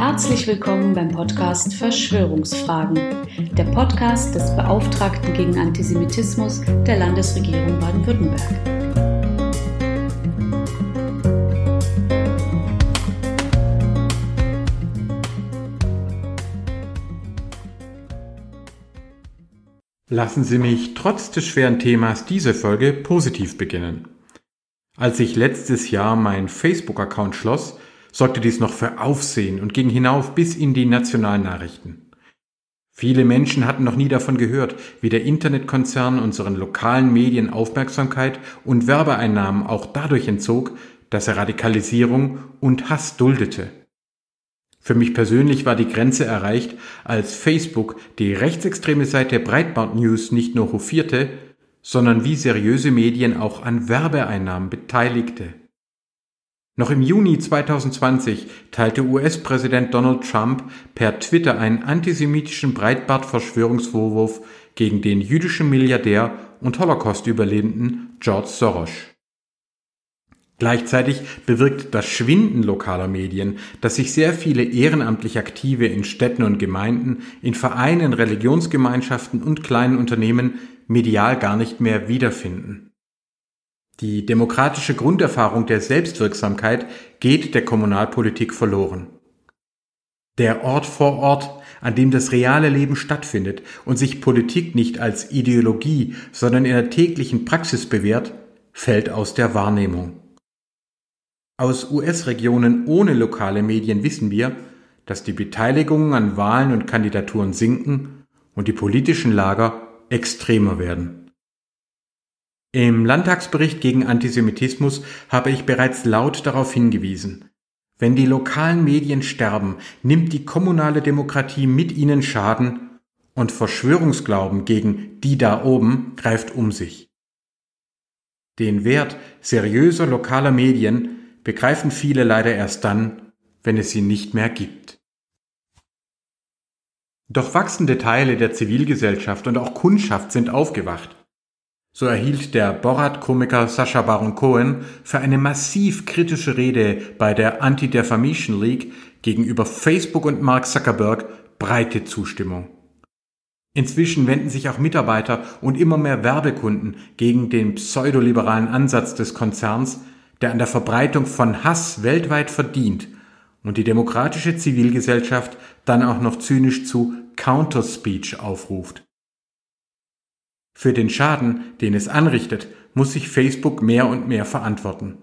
Herzlich willkommen beim Podcast Verschwörungsfragen, der Podcast des Beauftragten gegen Antisemitismus der Landesregierung Baden-Württemberg. Lassen Sie mich trotz des schweren Themas diese Folge positiv beginnen. Als ich letztes Jahr mein Facebook-Account schloss, sorgte dies noch für Aufsehen und ging hinauf bis in die nationalen Nachrichten. Viele Menschen hatten noch nie davon gehört, wie der Internetkonzern unseren lokalen Medien Aufmerksamkeit und Werbeeinnahmen auch dadurch entzog, dass er Radikalisierung und Hass duldete. Für mich persönlich war die Grenze erreicht, als Facebook die rechtsextreme Seite Breitbart News nicht nur hofierte, sondern wie seriöse Medien auch an Werbeeinnahmen beteiligte. Noch im Juni 2020 teilte US-Präsident Donald Trump per Twitter einen antisemitischen Breitbart-Verschwörungsvorwurf gegen den jüdischen Milliardär und Holocaust-Überlebenden George Soros. Gleichzeitig bewirkt das Schwinden lokaler Medien, dass sich sehr viele ehrenamtlich Aktive in Städten und Gemeinden, in Vereinen, Religionsgemeinschaften und kleinen Unternehmen medial gar nicht mehr wiederfinden. Die demokratische Grunderfahrung der Selbstwirksamkeit geht der Kommunalpolitik verloren. Der Ort vor Ort, an dem das reale Leben stattfindet und sich Politik nicht als Ideologie, sondern in der täglichen Praxis bewährt, fällt aus der Wahrnehmung. Aus US-Regionen ohne lokale Medien wissen wir, dass die Beteiligungen an Wahlen und Kandidaturen sinken und die politischen Lager extremer werden. Im Landtagsbericht gegen Antisemitismus habe ich bereits laut darauf hingewiesen. Wenn die lokalen Medien sterben, nimmt die kommunale Demokratie mit ihnen Schaden und Verschwörungsglauben gegen die da oben greift um sich. Den Wert seriöser lokaler Medien begreifen viele leider erst dann, wenn es sie nicht mehr gibt. Doch wachsende Teile der Zivilgesellschaft und auch Kundschaft sind aufgewacht. So erhielt der Borat-Komiker Sacha Baron Cohen für eine massiv kritische Rede bei der Anti-Defamation League gegenüber Facebook und Mark Zuckerberg breite Zustimmung. Inzwischen wenden sich auch Mitarbeiter und immer mehr Werbekunden gegen den pseudoliberalen Ansatz des Konzerns, der an der Verbreitung von Hass weltweit verdient und die demokratische Zivilgesellschaft dann auch noch zynisch zu Counterspeech aufruft. Für den Schaden, den es anrichtet, muss sich Facebook mehr und mehr verantworten.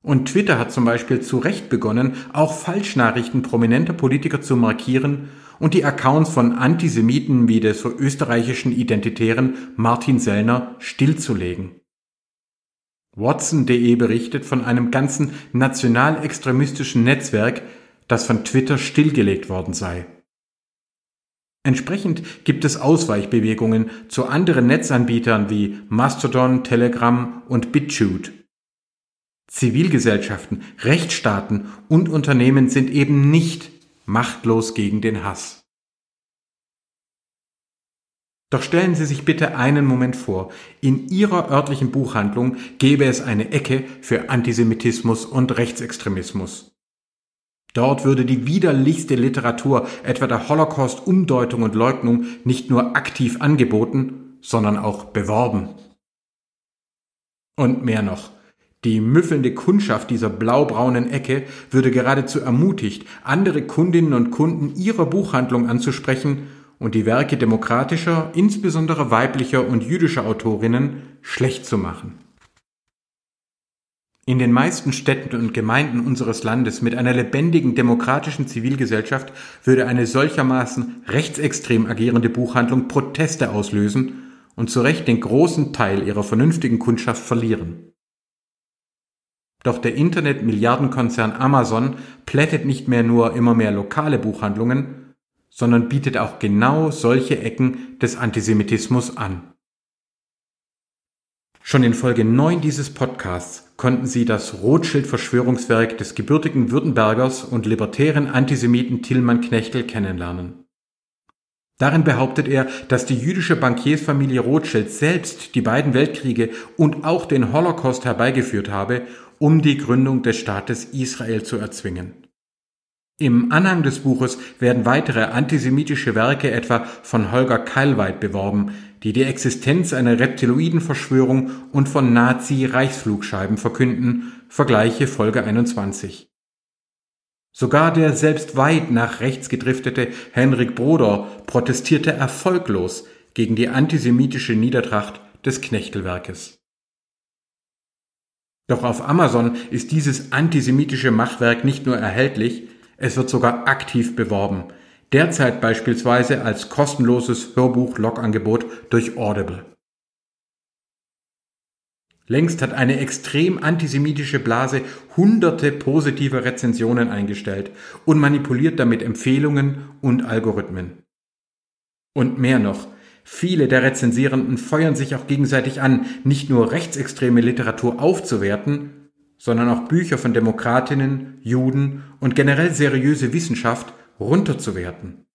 Und Twitter hat zum Beispiel zu Recht begonnen, auch Falschnachrichten prominenter Politiker zu markieren und die Accounts von Antisemiten wie des österreichischen Identitären Martin Sellner stillzulegen. Watson.de berichtet von einem ganzen nationalextremistischen Netzwerk, das von Twitter stillgelegt worden sei. Entsprechend gibt es Ausweichbewegungen zu anderen Netzanbietern wie Mastodon, Telegram und BitChute. Zivilgesellschaften, Rechtsstaaten und Unternehmen sind eben nicht machtlos gegen den Hass. Doch stellen Sie sich bitte einen Moment vor, in Ihrer örtlichen Buchhandlung gäbe es eine Ecke für Antisemitismus und Rechtsextremismus. Dort würde die widerlichste Literatur, etwa der Holocaust Umdeutung und Leugnung, nicht nur aktiv angeboten, sondern auch beworben. Und mehr noch. Die müffelnde Kundschaft dieser blaubraunen Ecke würde geradezu ermutigt, andere Kundinnen und Kunden ihrer Buchhandlung anzusprechen und die Werke demokratischer, insbesondere weiblicher und jüdischer Autorinnen schlecht zu machen. In den meisten Städten und Gemeinden unseres Landes mit einer lebendigen demokratischen Zivilgesellschaft würde eine solchermaßen rechtsextrem agierende Buchhandlung Proteste auslösen und zu Recht den großen Teil ihrer vernünftigen Kundschaft verlieren. Doch der Internet-Milliardenkonzern Amazon plättet nicht mehr nur immer mehr lokale Buchhandlungen, sondern bietet auch genau solche Ecken des Antisemitismus an. Schon in Folge 9 dieses Podcasts konnten Sie das Rothschild-Verschwörungswerk des gebürtigen Württembergers und libertären Antisemiten Tillmann Knechtel kennenlernen. Darin behauptet er, dass die jüdische Bankiersfamilie Rothschild selbst die beiden Weltkriege und auch den Holocaust herbeigeführt habe, um die Gründung des Staates Israel zu erzwingen. Im Anhang des Buches werden weitere antisemitische Werke etwa von Holger Keilweit beworben, die die Existenz einer Reptiloidenverschwörung und von Nazi-Reichsflugscheiben verkünden, vergleiche Folge 21. Sogar der selbst weit nach rechts gedriftete Henrik Broder protestierte erfolglos gegen die antisemitische Niedertracht des Knechtelwerkes. Doch auf Amazon ist dieses antisemitische Machwerk nicht nur erhältlich, es wird sogar aktiv beworben. Derzeit beispielsweise als kostenloses Hörbuch-Log-Angebot durch Audible. Längst hat eine extrem antisemitische Blase hunderte positive Rezensionen eingestellt und manipuliert damit Empfehlungen und Algorithmen. Und mehr noch, viele der Rezensierenden feuern sich auch gegenseitig an, nicht nur rechtsextreme Literatur aufzuwerten, sondern auch Bücher von Demokratinnen, Juden und generell seriöse Wissenschaft runterzuwerten.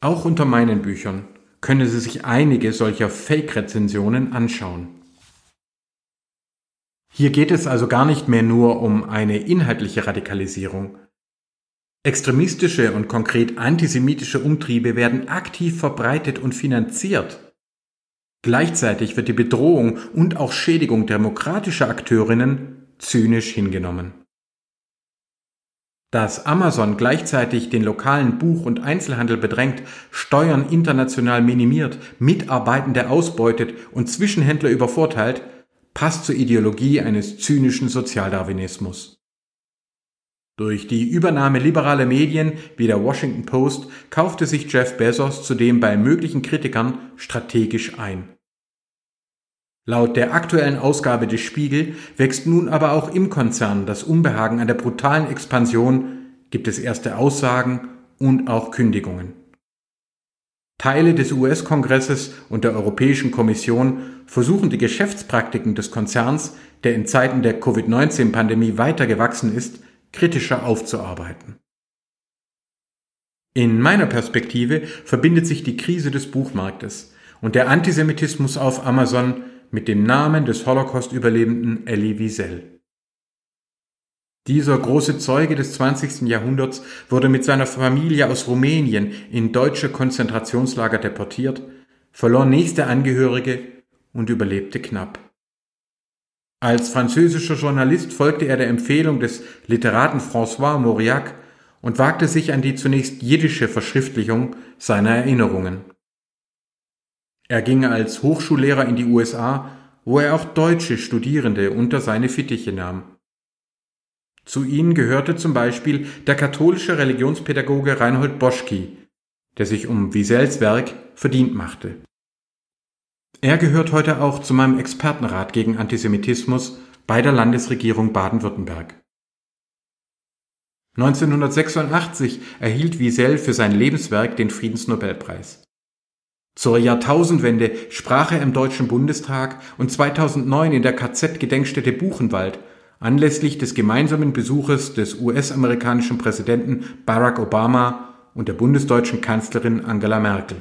Auch unter meinen Büchern können Sie sich einige solcher Fake-Rezensionen anschauen. Hier geht es also gar nicht mehr nur um eine inhaltliche Radikalisierung. Extremistische und konkret antisemitische Umtriebe werden aktiv verbreitet und finanziert. Gleichzeitig wird die Bedrohung und auch Schädigung demokratischer Akteurinnen zynisch hingenommen. Dass Amazon gleichzeitig den lokalen Buch- und Einzelhandel bedrängt, Steuern international minimiert, Mitarbeitende ausbeutet und Zwischenhändler übervorteilt, passt zur Ideologie eines zynischen Sozialdarwinismus. Durch die Übernahme liberaler Medien wie der Washington Post kaufte sich Jeff Bezos zudem bei möglichen Kritikern strategisch ein. Laut der aktuellen Ausgabe des Spiegel wächst nun aber auch im Konzern das Unbehagen an der brutalen Expansion, gibt es erste Aussagen und auch Kündigungen. Teile des US-Kongresses und der Europäischen Kommission versuchen die Geschäftspraktiken des Konzerns, der in Zeiten der Covid-19-Pandemie weiter gewachsen ist, kritischer aufzuarbeiten. In meiner Perspektive verbindet sich die Krise des Buchmarktes und der Antisemitismus auf Amazon mit dem Namen des Holocaust-Überlebenden Elie Wiesel. Dieser große Zeuge des 20. Jahrhunderts wurde mit seiner Familie aus Rumänien in deutsche Konzentrationslager deportiert, verlor nächste Angehörige und überlebte knapp. Als französischer Journalist folgte er der Empfehlung des Literaten François Mauriac und wagte sich an die zunächst jiddische Verschriftlichung seiner Erinnerungen. Er ging als Hochschullehrer in die USA, wo er auch deutsche Studierende unter seine Fittiche nahm. Zu ihnen gehörte zum Beispiel der katholische Religionspädagoge Reinhold Boschki, der sich um Wiesels Werk verdient machte. Er gehört heute auch zu meinem Expertenrat gegen Antisemitismus bei der Landesregierung Baden-Württemberg. 1986 erhielt Wiesel für sein Lebenswerk den Friedensnobelpreis. Zur Jahrtausendwende sprach er im Deutschen Bundestag und 2009 in der KZ-Gedenkstätte Buchenwald anlässlich des gemeinsamen Besuches des US-amerikanischen Präsidenten Barack Obama und der bundesdeutschen Kanzlerin Angela Merkel.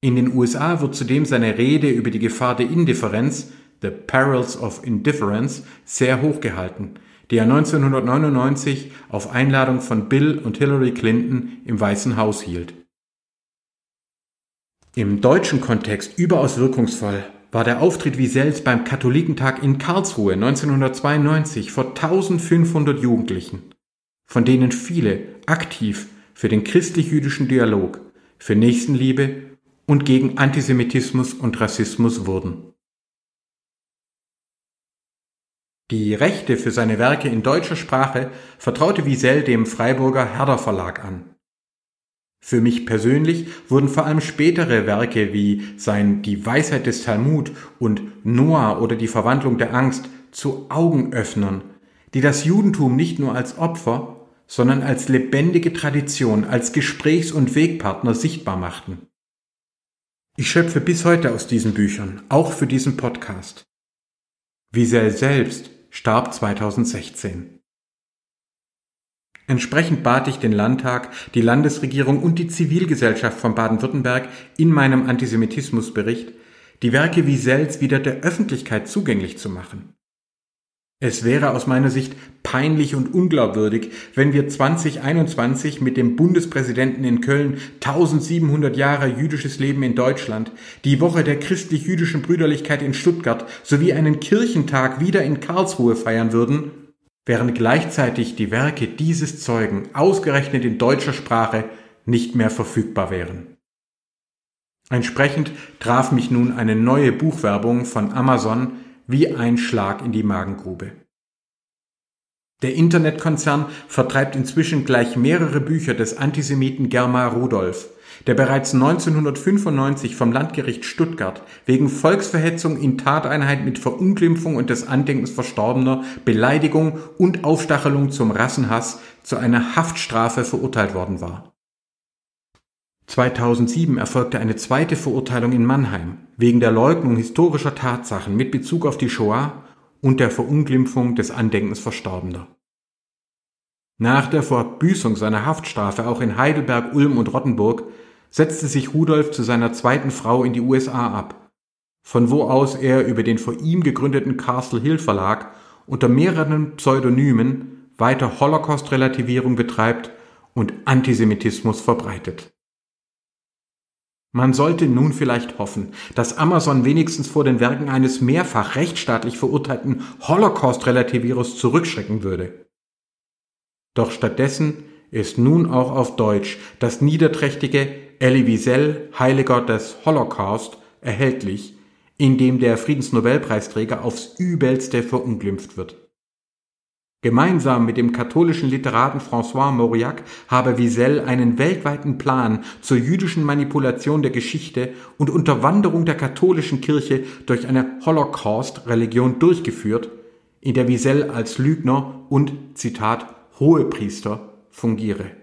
In den USA wird zudem seine Rede über die Gefahr der Indifferenz, The Perils of Indifference, sehr hoch gehalten, die er 1999 auf Einladung von Bill und Hillary Clinton im Weißen Haus hielt. Im deutschen Kontext überaus wirkungsvoll war der Auftritt Wiesels beim Katholikentag in Karlsruhe 1992 vor 1500 Jugendlichen, von denen viele aktiv für den christlich-jüdischen Dialog, für Nächstenliebe und gegen Antisemitismus und Rassismus wurden. Die Rechte für seine Werke in deutscher Sprache vertraute Wiesel dem Freiburger Herder Verlag an. Für mich persönlich wurden vor allem spätere Werke wie sein Die Weisheit des Talmud und Noah oder die Verwandlung der Angst zu Augenöffnern, die das Judentum nicht nur als Opfer, sondern als lebendige Tradition, als Gesprächs- und Wegpartner sichtbar machten. Ich schöpfe bis heute aus diesen Büchern, auch für diesen Podcast. Wiesel selbst starb 2016. Entsprechend bat ich den Landtag, die Landesregierung und die Zivilgesellschaft von Baden-Württemberg in meinem Antisemitismusbericht, die Werke Wiesels wieder der Öffentlichkeit zugänglich zu machen. Es wäre aus meiner Sicht peinlich und unglaubwürdig, wenn wir 2021 mit dem Bundespräsidenten in Köln 1700 Jahre jüdisches Leben in Deutschland, die Woche der christlich-jüdischen Brüderlichkeit in Stuttgart sowie einen Kirchentag wieder in Karlsruhe feiern würden, während gleichzeitig die Werke dieses Zeugen ausgerechnet in deutscher Sprache nicht mehr verfügbar wären. Entsprechend traf mich nun eine neue Buchwerbung von Amazon wie ein Schlag in die Magengrube. Der Internetkonzern vertreibt inzwischen gleich mehrere Bücher des Antisemiten Germar Rudolph, der bereits 1995 vom Landgericht Stuttgart wegen Volksverhetzung in Tateinheit mit Verunglimpfung und des Andenkens Verstorbener, Beleidigung und Aufstachelung zum Rassenhass zu einer Haftstrafe verurteilt worden war. 2007 erfolgte eine zweite Verurteilung in Mannheim wegen der Leugnung historischer Tatsachen mit Bezug auf die Shoah und der Verunglimpfung des Andenkens Verstorbener. Nach der Verbüßung seiner Haftstrafe auch in Heidelberg, Ulm und Rottenburg setzte sich Rudolf zu seiner zweiten Frau in die USA ab, von wo aus er über den vor ihm gegründeten Castle Hill Verlag unter mehreren Pseudonymen weiter Holocaust-Relativierung betreibt und Antisemitismus verbreitet. Man sollte nun vielleicht hoffen, dass Amazon wenigstens vor den Werken eines mehrfach rechtsstaatlich verurteilten Holocaust-Relativierers zurückschrecken würde. Doch stattdessen ist nun auch auf Deutsch das niederträchtige Elie Wiesel, Heiliger des Holocaust, erhältlich, in dem der Friedensnobelpreisträger aufs übelste verunglimpft wird. Gemeinsam mit dem katholischen Literaten François Mauriac habe Wiesel einen weltweiten Plan zur jüdischen Manipulation der Geschichte und Unterwanderung der katholischen Kirche durch eine Holocaust-Religion durchgeführt, in der Wiesel als Lügner und, Zitat, Hohepriester fungiere.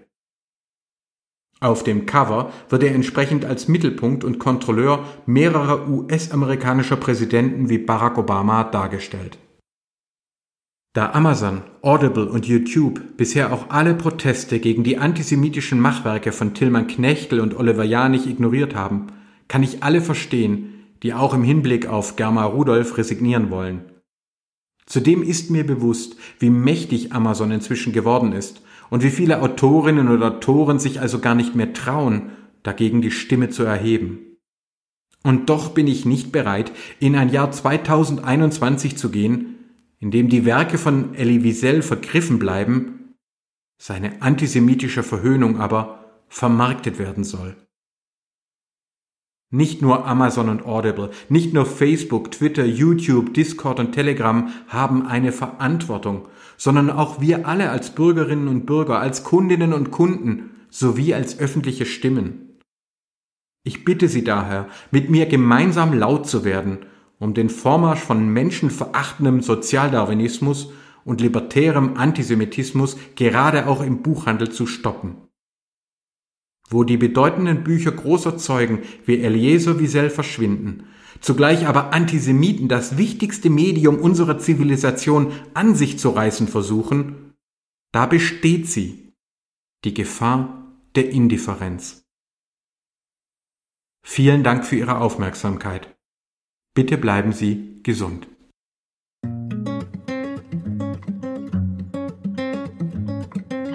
Auf dem Cover wird er entsprechend als Mittelpunkt und Kontrolleur mehrerer US-amerikanischer Präsidenten wie Barack Obama dargestellt. Da Amazon, Audible und YouTube bisher auch alle Proteste gegen die antisemitischen Machwerke von Tilman Knechtel und Oliver Janich ignoriert haben, kann ich alle verstehen, die auch im Hinblick auf Germa Rudolph resignieren wollen. Zudem ist mir bewusst, wie mächtig Amazon inzwischen geworden ist und wie viele Autorinnen oder Autoren sich also gar nicht mehr trauen, dagegen die Stimme zu erheben. Und doch bin ich nicht bereit, in ein Jahr 2021 zu gehen, in dem die Werke von Elie Wiesel vergriffen bleiben, seine antisemitische Verhöhnung aber vermarktet werden soll. Nicht nur Amazon und Audible, nicht nur Facebook, Twitter, YouTube, Discord und Telegram haben eine Verantwortung, sondern auch wir alle als Bürgerinnen und Bürger, als Kundinnen und Kunden sowie als öffentliche Stimmen. Ich bitte Sie daher, mit mir gemeinsam laut zu werden um den Vormarsch von menschenverachtendem Sozialdarwinismus und libertärem Antisemitismus gerade auch im Buchhandel zu stoppen. Wo die bedeutenden Bücher großer Zeugen wie Eliezer Wiesel verschwinden, zugleich aber Antisemiten das wichtigste Medium unserer Zivilisation an sich zu reißen versuchen, da besteht sie, die Gefahr der Indifferenz. Vielen Dank für Ihre Aufmerksamkeit. Bitte bleiben Sie gesund.